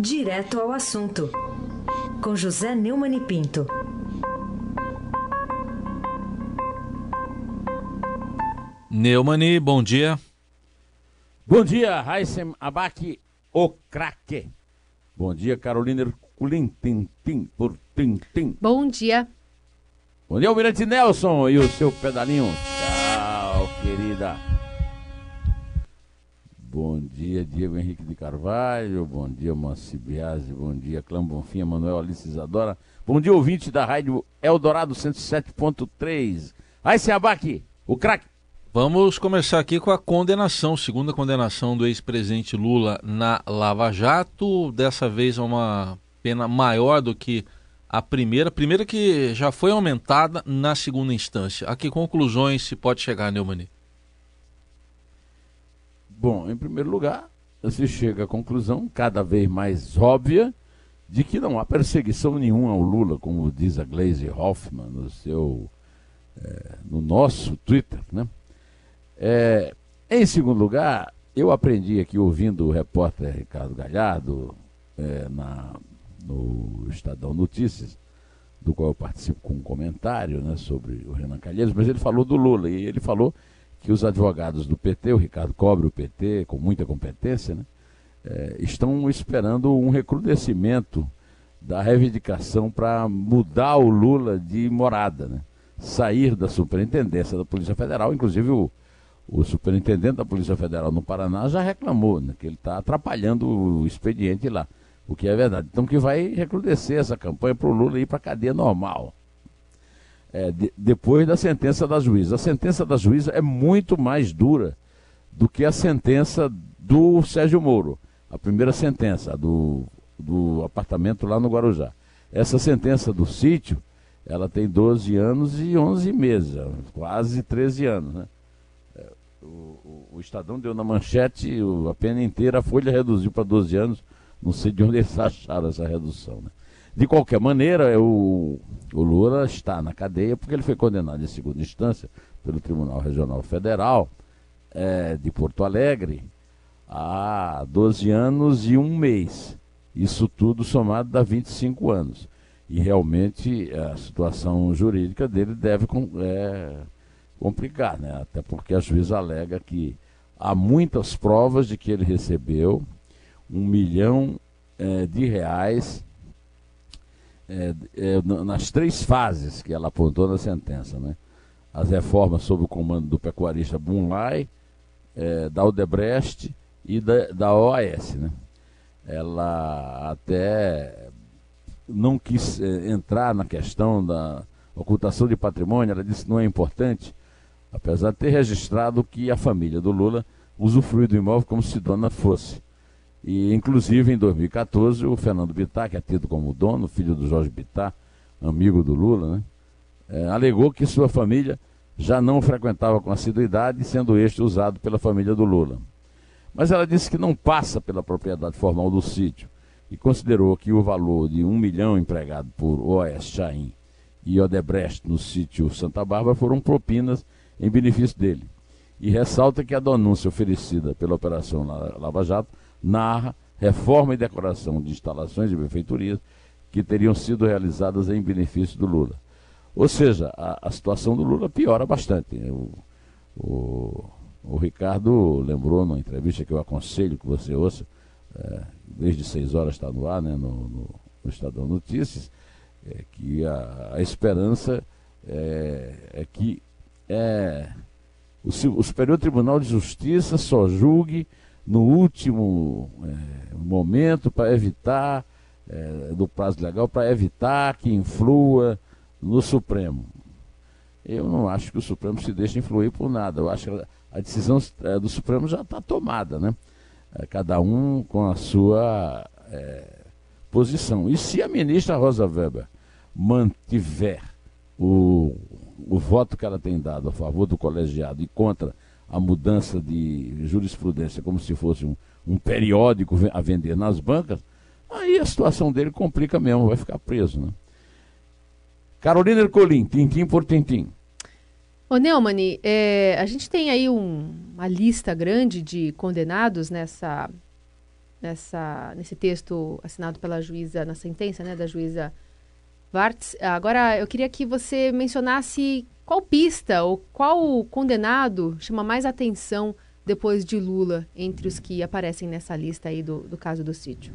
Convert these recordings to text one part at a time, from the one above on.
Direto ao assunto, com José Neumann e Pinto. Neumani, bom dia. Bom dia, Raíssem Abac, o craque. Bom dia, Carolina Herculin, Tintim por Tintim. Bom dia. Bom dia, Almirante Nelson e o seu pedalinho. Tchau, querida. Bom dia, Diego Henrique de Carvalho. Bom dia, Moacir Biasi. Bom dia, Clã Bonfim, Manuel Alice Isadora. Bom dia, ouvinte da rádio Eldorado 107.3. Raíssem Abac, o craque. Vamos começar aqui com a condenação, segunda condenação do ex-presidente Lula na Lava Jato. Dessa vez é uma pena maior do que a primeira. Primeira que já foi aumentada na segunda instância. A que conclusões se pode chegar, Neumani? Bom, em primeiro lugar, se chega à conclusão cada vez mais óbvia de que não há perseguição nenhuma ao Lula, como diz a Glaze Hoffman no seu é, no nosso Twitter, né? É, em segundo lugar, eu aprendi aqui ouvindo o repórter Ricardo Galhardo é, na, no Estadão Notícias, do qual eu participo com um comentário né, sobre o Renan Calheiros, mas ele falou do Lula e ele falou que os advogados do PT, o Ricardo cobre o PT com muita competência, né, é, estão esperando um recrudescimento da reivindicação para mudar o Lula de morada, né, sair da superintendência da Polícia Federal, inclusive o o superintendente da Polícia Federal no Paraná já reclamou né, que ele está atrapalhando o expediente lá, o que é verdade. Então que vai recrudescer essa campanha para o Lula ir para a cadeia normal. É, de, depois da sentença da juíza. A sentença da juíza é muito mais dura do que a sentença do Sérgio Moro. A primeira sentença do, do apartamento lá no Guarujá. Essa sentença do sítio, ela tem 12 anos e 11 meses, quase 13 anos, né? O, o, o, Estadão deu na manchete a pena inteira, a Folha reduziu para 12 anos. Não sei de onde eles acharam essa redução. Né? De qualquer maneira, o, o Lula está na cadeia porque ele foi condenado em segunda instância pelo Tribunal Regional Federal é, de Porto Alegre a 12 anos e um mês. Isso tudo somado dá 25 anos. E realmente a situação jurídica dele deve é, complicar, né? Até porque a juíza alega que há muitas provas de que ele recebeu um milhão é, de reais é, é, nas três fases que ela apontou na sentença, né? As reformas sob o comando do pecuarista Bunlai, da Odebrecht e da, da OAS, né? Ela até não quis entrar na questão da ocultação de patrimônio, ela disse que não é importante, apesar de ter registrado que a família do Lula usufrui do imóvel como se dona fosse. E, inclusive, em 2014, o Fernando Bittar, que é tido como dono, filho do Jorge Bittar, amigo do Lula, né, é, alegou que sua família já não frequentava com assiduidade, sendo este usado pela família do Lula. Mas ela disse que não passa pela propriedade formal do sítio e considerou que o valor de um milhão empregado por O.S. Chaim e Odebrecht no sítio Santa Bárbara foram propinas em benefício dele. E ressalta que a denúncia oferecida pela Operação Lava Jato narra reforma e decoração de instalações de prefeitorias que teriam sido realizadas em benefício do Lula. Ou seja, a, a situação do Lula piora bastante. O, o, o, Ricardo lembrou numa entrevista que eu aconselho que você ouça, é, desde seis horas está no ar, né, no, no, no Estadão Notícias, é, que a, a esperança é, é que é, o, o, Superior Tribunal de Justiça só julgue no último é, momento para evitar, é, do prazo legal, para evitar que influa no Supremo. Eu não acho que o Supremo se deixe influir por nada. Eu acho que a decisão é, do Supremo já está tomada, né? É, cada um com a sua é, posição. E se a ministra Rosa Weber mantiver o o voto que ela tem dado a favor do colegiado e contra a mudança de jurisprudência como se fosse um, um periódico a vender nas bancas, aí a situação dele complica mesmo, vai ficar preso. Né? Carolina Ercolim, tintim por tintim. Ô Neumani, é, a gente tem aí um, uma lista grande de condenados nessa nessa, nesse texto assinado pela juíza, na sentença né, da juíza Vartz. Agora, eu queria que você mencionasse qual pista ou qual condenado chama mais atenção depois de Lula entre os que aparecem nessa lista aí do, do caso do sítio.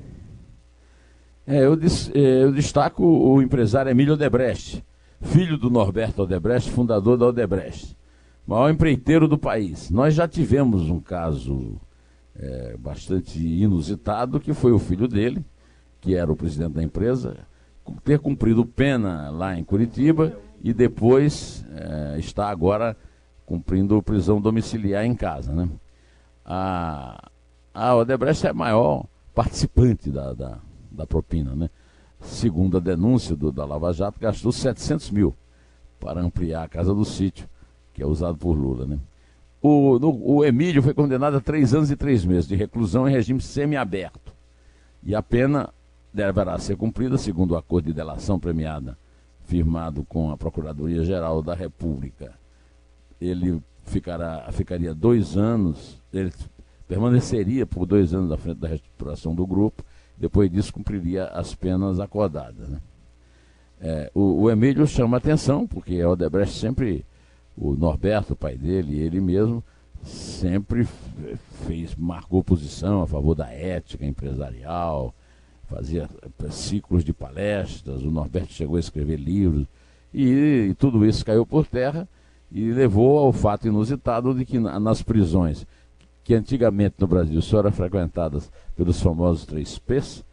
É, eu, é, eu, destaco o empresário Emílio Odebrecht, filho do Norberto Odebrecht, fundador da Odebrecht, maior empreiteiro do país. Nós já tivemos um caso é, bastante inusitado, que foi o filho dele, que era o presidente da empresa, ter cumprido pena lá em Curitiba e depois é, está agora cumprindo prisão domiciliar em casa. Né? A, a Odebrecht é a maior participante da, da, da propina. Né? Segundo a denúncia do, da Lava Jato, gastou 700 mil para ampliar a casa do sítio, que é usado por Lula. Né? O, no, o Emílio foi condenado a três anos e três meses de reclusão em regime semiaberto. E a pena deverá ser cumprida segundo o acordo de delação premiada firmado com a Procuradoria-Geral da República. Ele ficará, ficaria dois anos, ele permaneceria por dois anos à frente da reestruturação do grupo, depois disso cumpriria as penas acordadas. Né? É, o, o, Emílio chama atenção, porque a Odebrecht sempre, o Norberto, o pai dele, ele mesmo, sempre fez, marcou posição a favor da ética empresarial, fazia eh, ciclos de palestras, o Norberto chegou a escrever livros, e, e tudo isso caiu por terra e levou ao fato inusitado de que nas prisões, que antigamente no Brasil só eram frequentadas pelos famosos três P's,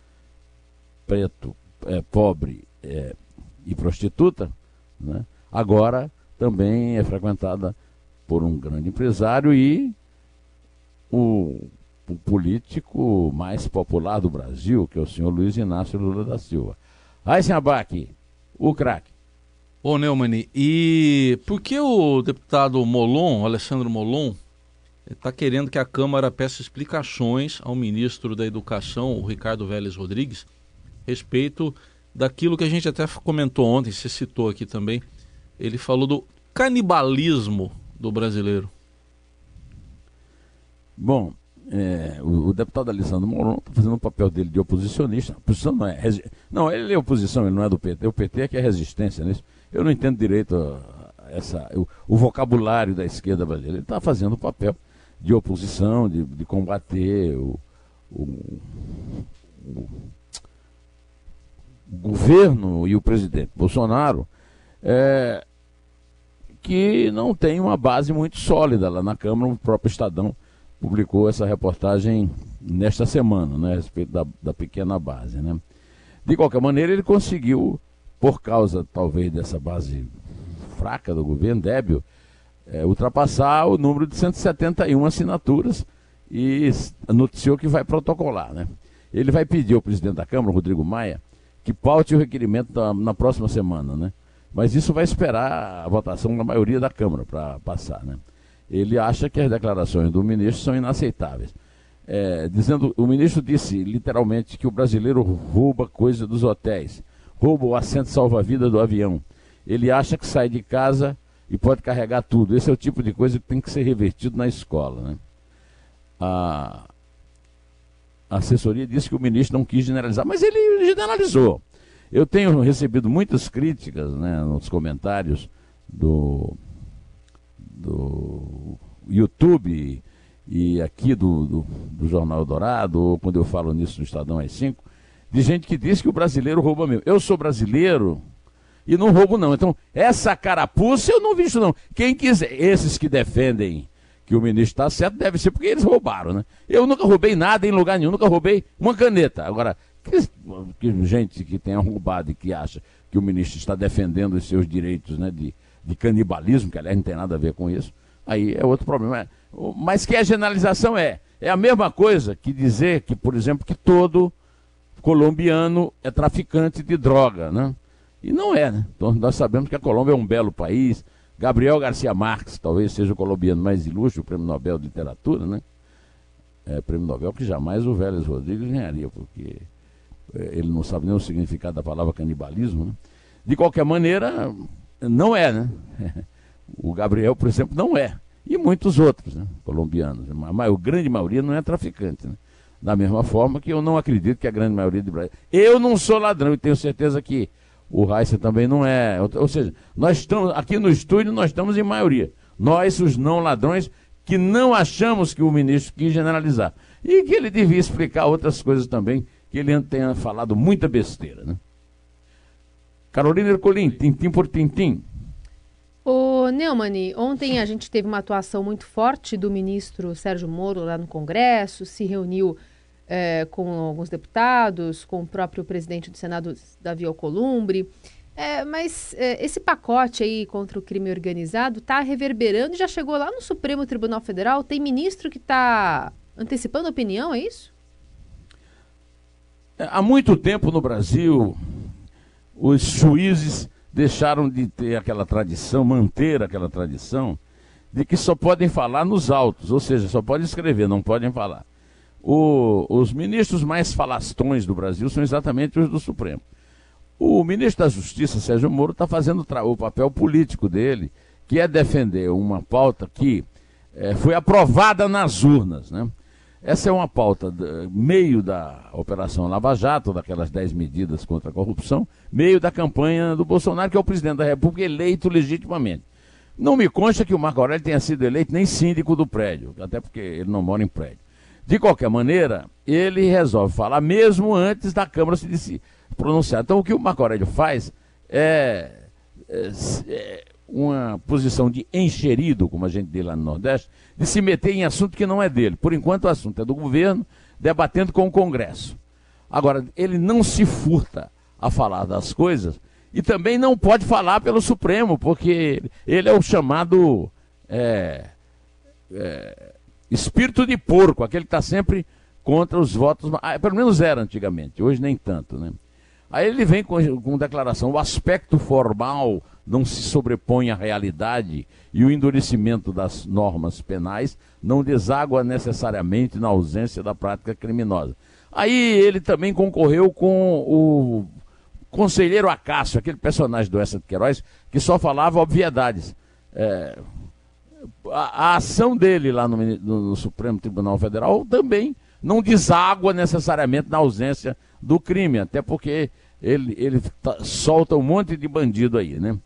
preto, é, pobre é, e prostituta, né? agora também é frequentada por um grande empresário e o o político mais popular do Brasil, que é o senhor Luiz Inácio Lula da Silva. Eisenbach, o craque. Ô Neumann, e por que o deputado Molon, Alessandro Molon, está querendo que a Câmara peça explicações ao ministro da Educação, o Ricardo Vélez Rodrigues, respeito daquilo que a gente até comentou ontem, você citou aqui também. Ele falou do canibalismo do brasileiro. Bom, é, o, o, deputado Alessandro Moron está fazendo o papel dele de oposicionista. Oposição não é. Não, ele é oposição, ele não é do PT. O PT é que é resistência nisso. Eu não entendo direito essa, o, o, vocabulário da esquerda brasileira. Ele está fazendo o papel de oposição, de, de combater o, o, o, governo e o presidente Bolsonaro, é, que não tem uma base muito sólida lá na Câmara, o próprio Estadão publicou essa reportagem nesta semana, né, a respeito da, da pequena base. Né. De qualquer maneira, ele conseguiu, por causa talvez dessa base fraca do governo, débil, é, ultrapassar o número de 171 assinaturas e noticiou que vai protocolar. Né. Ele vai pedir ao presidente da Câmara, Rodrigo Maia, que paute o requerimento da, na próxima semana. Né. Mas isso vai esperar a votação da maioria da Câmara para passar. Né ele acha que as declarações do ministro são inaceitáveis. É, dizendo, o ministro disse literalmente que o brasileiro rouba coisa dos hotéis, rouba o assento salva-vida do avião. Ele acha que sai de casa e pode carregar tudo. Esse é o tipo de coisa que tem que ser revertido na escola. Né? A, assessoria disse que o ministro não quis generalizar, mas ele generalizou. Eu tenho recebido muitas críticas né, nos comentários do do YouTube e aqui do, do, do Jornal Dourado, ou quando eu falo nisso no Estadão às 5, de gente que diz que o brasileiro rouba mesmo. Eu sou brasileiro e não roubo não. Então, essa carapuça eu não vi isso não. Quem quiser, esses que defendem que o ministro está certo, deve ser porque eles roubaram, né? Eu nunca roubei nada em lugar nenhum, nunca roubei uma caneta. Agora, que, que gente que tenha roubado e que acha que o ministro está defendendo os seus direitos, né, de, de canibalismo, que aliás não tem nada a ver com isso, aí é outro problema. Mas que a generalização é, é a mesma coisa que dizer que, por exemplo, que todo colombiano é traficante de droga, né? E não é, né? Então nós sabemos que a Colômbia é um belo país. Gabriel Garcia Marques talvez seja o colombiano mais ilustre, o prêmio Nobel de Literatura, né? É, prêmio Nobel que jamais o Vélez Rodrigues ganharia, porque é, ele não sabe nem o significado da palavra canibalismo. Né? De qualquer maneira, não é, né? O Gabriel, por exemplo, não é. E muitos outros, né? colombianos. A, a grande maioria não é traficante. Né? Da mesma forma que eu não acredito que a grande maioria do Brasil. Eu não sou ladrão e tenho certeza que o Raíssa também não é. Ou seja, nós estamos aqui no estúdio, nós estamos em maioria. Nós, os não ladrões, que não achamos que o ministro quis generalizar. E que ele devia explicar outras coisas também, que ele tenha falado muita besteira. Né? Carolina Ercolim, tintim por tintim. Ô, Neumann, ontem a gente teve uma atuação muito forte do ministro Sérgio Moro lá no Congresso, se reuniu é, com alguns deputados, com o próprio presidente do Senado, Davi Alcolumbre. É, mas é, esse pacote aí contra o crime organizado está reverberando e já chegou lá no Supremo Tribunal Federal. Tem ministro que está antecipando opinião, é isso? É, há muito tempo no Brasil, os juízes deixaram de ter aquela tradição, manter aquela tradição, de que só podem falar nos autos, ou seja, só podem escrever, não podem falar. O, os ministros mais falastões do Brasil são exatamente os do Supremo. O ministro da Justiça, Sérgio Moro, está fazendo o papel político dele, que é defender uma pauta que é, foi aprovada nas urnas. Né? Essa é uma pauta, meio da Operação Lava Jato, daquelas 10 medidas contra a corrupção, meio da campanha do Bolsonaro, que é o presidente da República eleito legitimamente. Não me consta que o Marco Aurélio tenha sido eleito nem síndico do prédio, até porque ele não mora em prédio. De qualquer maneira, ele resolve falar mesmo antes da Câmara se pronunciar. Então, o que o Marco Aurélio faz é, é, é uma posição de encherido, como a gente diz lá no Nordeste, de se meter em assunto que não é dele. Por enquanto, o assunto é do governo, debatendo com o Congresso. Agora, ele não se furta a falar das coisas e também não pode falar pelo Supremo, porque ele é o chamado é, é, espírito de porco, aquele que está sempre contra os votos. Ah, pelo menos era antigamente, hoje nem tanto, né? Aí ele vem com, com declaração: o aspecto formal não se sobrepõe à realidade e o endurecimento das normas penais não deságua necessariamente na ausência da prática criminosa. Aí ele também concorreu com o conselheiro Acácio, aquele personagem do Essa de Queiroz, que só falava obviedades. É, a, a, ação dele lá no, no, Supremo Tribunal Federal também não deságua necessariamente na ausência do crime, até porque ele, ele solta um monte de bandido aí, né?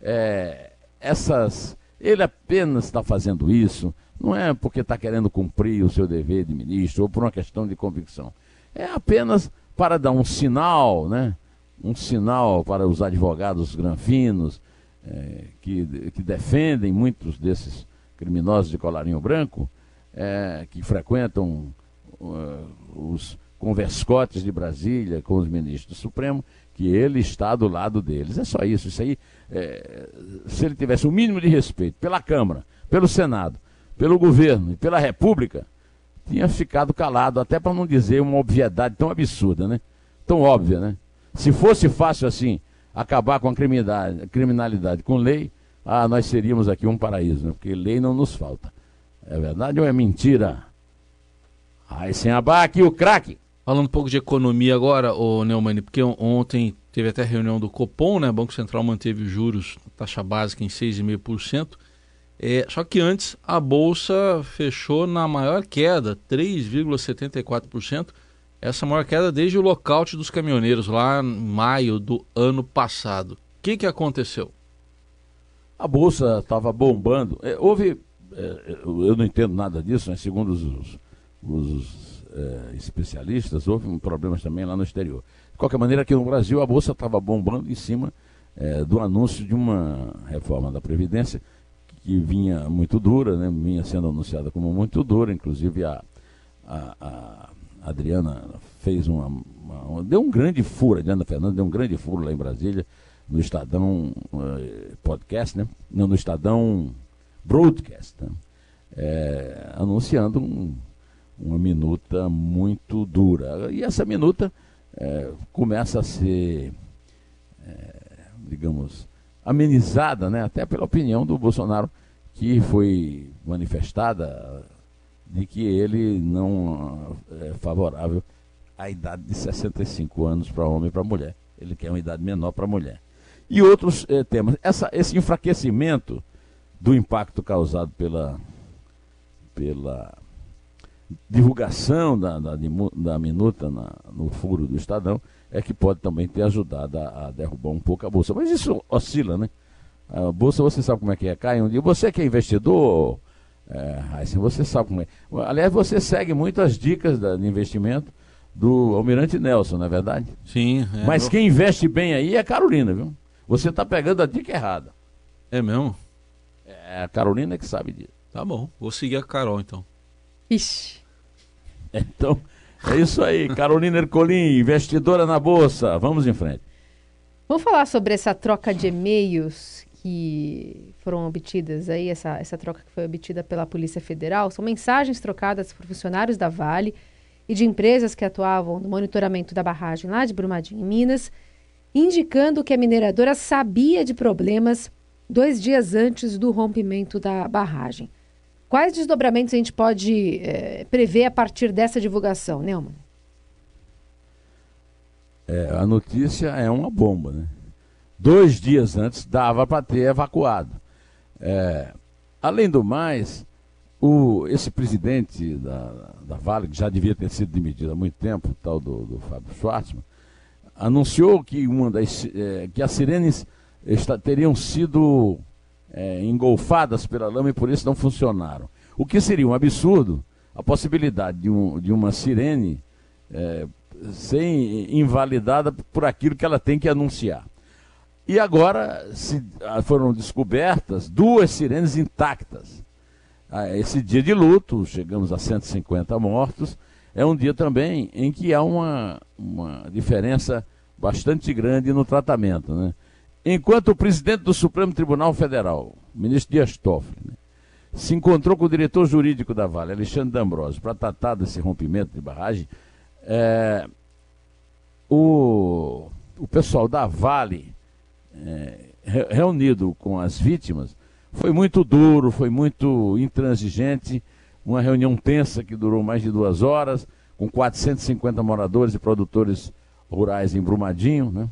É, essas, ele apenas está fazendo isso, não é porque está querendo cumprir o seu dever de ministro ou por uma questão de convicção. É apenas para dar um sinal, né? Um sinal para os advogados granfinos é, que, que defendem muitos desses criminosos de colarinho branco, é, que frequentam uh, os converscotes de Brasília com os ministros do Supremo, que ele está do lado deles. É só isso. Isso aí, é, se ele tivesse o mínimo de respeito pela Câmara, pelo Senado, pelo governo e pela República, tinha ficado calado, até para não dizer uma obviedade tão absurda, né? Tão óbvia, né? Se fosse fácil assim acabar com a criminalidade, com lei, ah, nós seríamos aqui um paraíso, né? porque lei não nos falta. É verdade ou é mentira? Aí sem abaque o craque. Falando um pouco de economia agora, o Neumann, porque ontem teve até reunião do Copom, né? O Banco Central manteve os juros, taxa básica em 6,5%. É, só que antes a bolsa fechou na maior queda, 3,74%. Essa maior queda desde o lockout dos caminhoneiros lá em maio do ano passado. O que, que aconteceu? A bolsa estava bombando. É, houve, é, eu não entendo nada disso, mas segundo os, os eh, especialistas, houve problemas também lá no exterior. De qualquer maneira, aqui no Brasil, a Bolsa estava bombando em cima eh, do anúncio de uma reforma da Previdência que vinha muito dura, né, vinha sendo anunciada como muito dura, inclusive a, a, a Adriana fez uma, uma, deu um grande furo, a Adriana Fernandes deu um grande furo lá em Brasília, no Estadão uh, Podcast, né? Não, no Estadão Broadcast, né? é, anunciando um, uma minuta muito dura. E essa minuta é, começa a ser, é, digamos, amenizada, né, até pela opinião do Bolsonaro, que foi manifestada de que ele não é favorável à idade de 65 anos para homem e para mulher. Ele quer uma idade menor para mulher. E outros é, temas. Essa, esse enfraquecimento do impacto causado pela, pela divulgação da, da, da minuta na, no furo do Estadão é que pode também ter ajudado a, a, derrubar um pouco a Bolsa. Mas isso oscila, né? A Bolsa, você sabe como é que é, cai um dia. Você que é investidor, é, assim, você sabe como é. Aliás, você segue muito as dicas da, de investimento do Almirante Nelson, não é verdade? Sim. É Mas quem investe bem aí é a Carolina, viu? Você está pegando a dica errada. É mesmo? É a Carolina que sabe disso. Tá bom, vou seguir a Carol então. Ixi. Então, é isso aí. Carolina Ercolim, investidora na Bolsa. Vamos em frente. Vamos falar sobre essa troca de e-mails que foram obtidas aí, essa, essa troca que foi obtida pela Polícia Federal. São mensagens trocadas por funcionários da Vale e de empresas que atuavam no monitoramento da barragem lá de Brumadinho, em Minas, indicando que a mineradora sabia de problemas dois dias antes do rompimento da barragem. Quais desdobramentos a gente pode é, prever a partir dessa divulgação, Neumann? É, a notícia é uma bomba, né? Dois dias antes dava para ter evacuado. É, além do mais, o, esse presidente da, da Vale, que já devia ter sido demitido há muito tempo, tal do, do Fábio Schwartzman, anunciou que, uma das, é, que as sirenes teriam sido é, engolfadas pela lama e por isso não funcionaram. O que seria um absurdo a possibilidade de, um, de uma sirene é, ser invalidada por aquilo que ela tem que anunciar. E agora se, ah, foram descobertas duas sirenes intactas. Ah, esse dia de luto, chegamos a 150 mortos, é um dia também em que há uma, uma diferença bastante grande no tratamento. Né? Enquanto o presidente do Supremo Tribunal Federal, ministro Dias Toffoli, né, se encontrou com o diretor jurídico da Vale, Alexandre D'Ambrosio, para tratar desse rompimento de barragem, é, o, o pessoal da Vale, é, reunido com as vítimas, foi muito duro, foi muito intransigente, uma reunião tensa que durou mais de duas horas, com 450 moradores e produtores rurais em Brumadinho, né?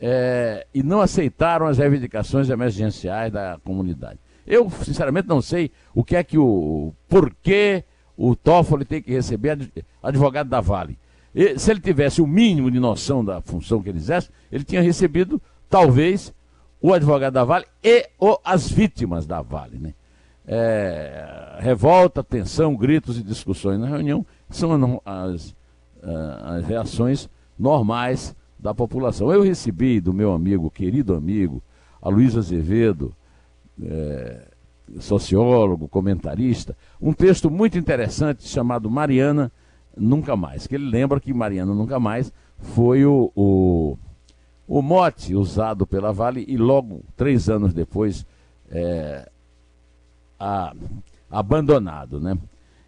É, e não aceitaram as reivindicações emergenciais da comunidade. Eu, sinceramente, não sei o que é que o. por que o Toffoli tem que receber advogado da Vale. E, se ele tivesse o mínimo de noção da função que ele exerce, ele tinha recebido, talvez, o advogado da Vale e as vítimas da Vale. Né? É, revolta, tensão, gritos e discussões na reunião são as, as reações normais da população. Eu recebi do meu amigo, querido amigo, Aloysio Azevedo, é, sociólogo, comentarista, um texto muito interessante chamado Mariana Nunca Mais, que ele lembra que Mariana Nunca Mais foi o, o, o mote usado pela Vale e logo, três anos depois, é, a, abandonado. Né?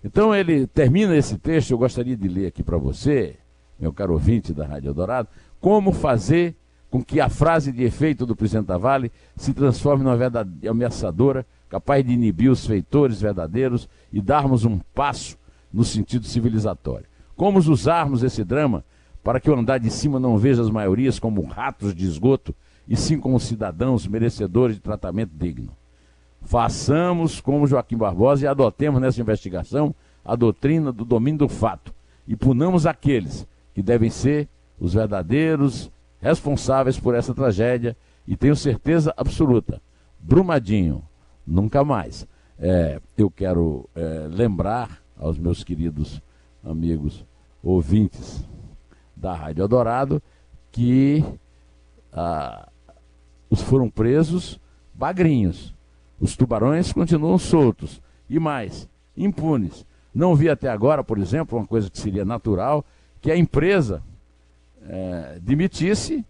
Então ele termina esse texto, eu gostaria de ler aqui para você, meu caro ouvinte da Rádio Dourado, como fazer com que a frase de efeito do presidente da Vale se transforme numa verdade ameaçadora, capaz de inibir os feitores verdadeiros e darmos um passo no sentido civilizatório. Como usarmos esse drama para que o andar de cima não veja as maiorias como ratos de esgoto, e sim como cidadãos merecedores de tratamento digno. Façamos como Joaquim Barbosa e adotemos nessa investigação a doutrina do domínio do fato e punamos aqueles que devem ser os verdadeiros responsáveis por essa tragédia e tenho certeza absoluta, Brumadinho, nunca mais. É, eu quero é, lembrar aos meus queridos amigos ouvintes da Rádio Eldorado que ah, os foram presos bagrinhos. Os tubarões continuam soltos. E mais, impunes. Não vi até agora, por exemplo, uma coisa que seria natural, que a empresa é, demitisse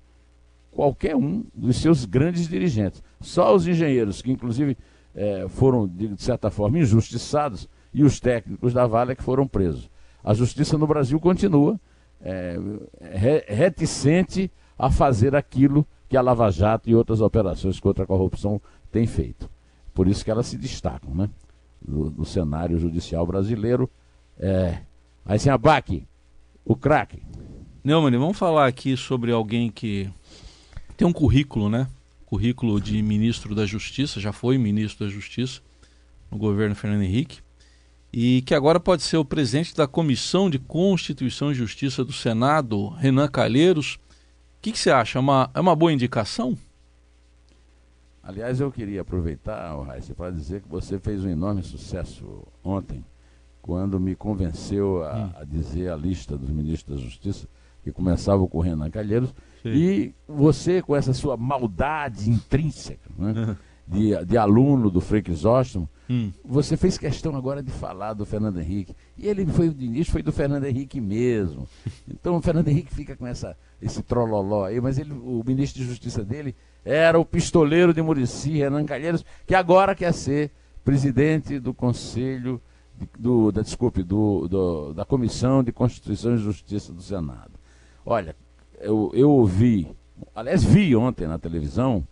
qualquer um dos seus grandes dirigentes. Só os engenheiros, que inclusive é, foram, de certa forma, injustiçados, e os técnicos da Vale é que foram presos. A justiça no Brasil continua é, reticente a fazer aquilo que a Lava Jato e outras operações contra a corrupção têm feito. Por isso que elas se destacam, né? Do cenário judicial brasileiro. É, aí sem abaque, o craque. Neumann, vamos falar aqui sobre alguém que tem um currículo, né? Currículo de ministro da Justiça, já foi ministro da Justiça no governo Fernando Henrique, e que agora pode ser o presidente da Comissão de Constituição e Justiça do Senado, Renan Calheiros. O que, que você acha? É uma, é uma boa indicação? Aliás, eu queria aproveitar, Raíssa, para dizer que você fez um enorme sucesso ontem, quando me convenceu a, hum. a dizer a lista dos ministros da Justiça, que começava com o Renan Calheiros, Sim. e você, com essa sua maldade intrínseca, né, de, de aluno do Frei Crisóstomo, hum. você fez questão agora de falar do Fernando Henrique. E ele foi, de início, foi do Fernando Henrique mesmo. Então o Fernando Henrique fica com essa, esse trololó aí, mas ele, o ministro de Justiça dele era o pistoleiro de Murici, Renan Calheiros, que agora quer ser presidente do Conselho, do, da, desculpe, do, do, da Comissão de Constituição e Justiça do Senado. Olha, eu, eu ouvi, aliás, vi ontem na televisão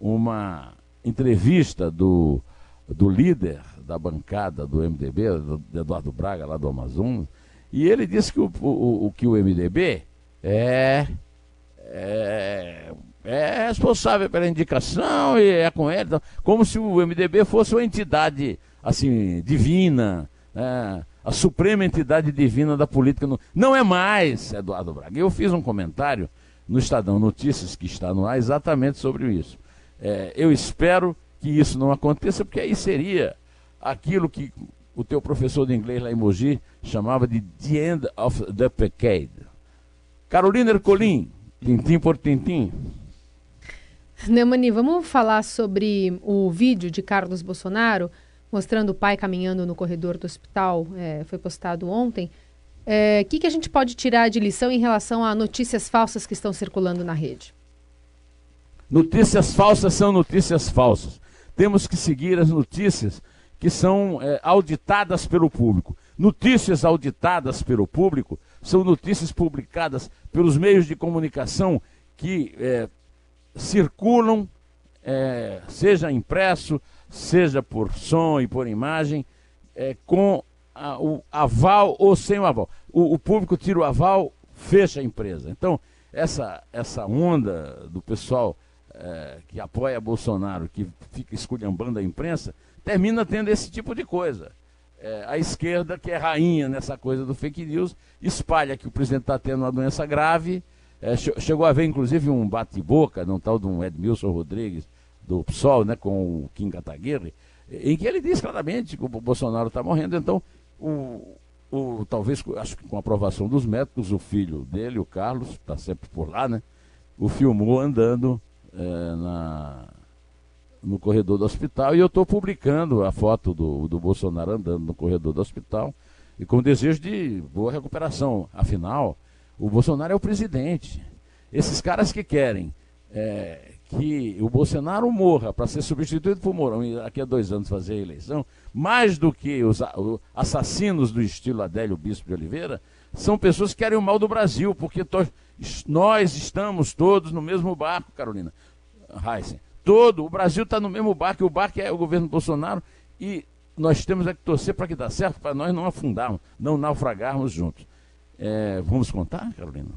uma entrevista do, do líder da bancada do MDB, do Eduardo Braga, lá do Amazonas, e ele disse que o, o, o que o MDB é, é é responsável pela indicação e é com ele, então, como se o MDB fosse uma entidade assim divina, né? A suprema entidade divina da política. No... Não é mais, Eduardo Braga. Eu fiz um comentário no Estadão Notícias, que está no ar, exatamente sobre isso. É, eu espero que isso não aconteça, porque aí seria aquilo que o teu professor de inglês lá em Mogi chamava de The End of the Decade. Carolina Ercolim, tintim por tintim. Neumani, vamos falar sobre o vídeo de Carlos Bolsonaro mostrando o pai caminhando no corredor do hospital, é, foi postado ontem. O é, que, que a gente pode tirar de lição em relação a notícias falsas que estão circulando na rede? Notícias falsas são notícias falsas. Temos que seguir as notícias que são é, auditadas pelo público. Notícias auditadas pelo público são notícias publicadas pelos meios de comunicação que é, circulam, é, seja impresso, seja por som e por imagem, é, com a, o aval ou sem o aval. O, o, público tira o aval, fecha a empresa. Então, essa, essa onda do pessoal é, que apoia Bolsonaro, que fica esculhambando a imprensa, termina tendo esse tipo de coisa. É, a esquerda, que é rainha nessa coisa do fake news, espalha que o presidente está tendo uma doença grave, é, chegou a haver, inclusive, um bate-boca, num tal de um Edmilson Rodrigues, do PSOL, né, com o Kim Kataguiri, em que ele diz claramente que o Bolsonaro está morrendo. Então, o, o, talvez, acho que com a aprovação dos médicos, o filho dele, o Carlos, está sempre por lá, né, o filmou andando é, na, no corredor do hospital e eu estou publicando a foto do, do Bolsonaro andando no corredor do hospital e com desejo de boa recuperação. Afinal, o Bolsonaro é o presidente. Esses caras que querem é, que o Bolsonaro morra para ser substituído por Mourão e daqui a dois anos fazer a eleição, mais do que os assassinos do estilo Adélio Bispo de Oliveira, são pessoas que querem o mal do Brasil, porque nós estamos todos no mesmo barco, Carolina Heisen. Todo, o Brasil está no mesmo barco, e o barco é o governo Bolsonaro, e nós temos é que torcer para que dê certo, para nós não afundarmos, não naufragarmos juntos. É, vamos contar, Carolina?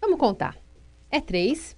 Vamos contar. É três.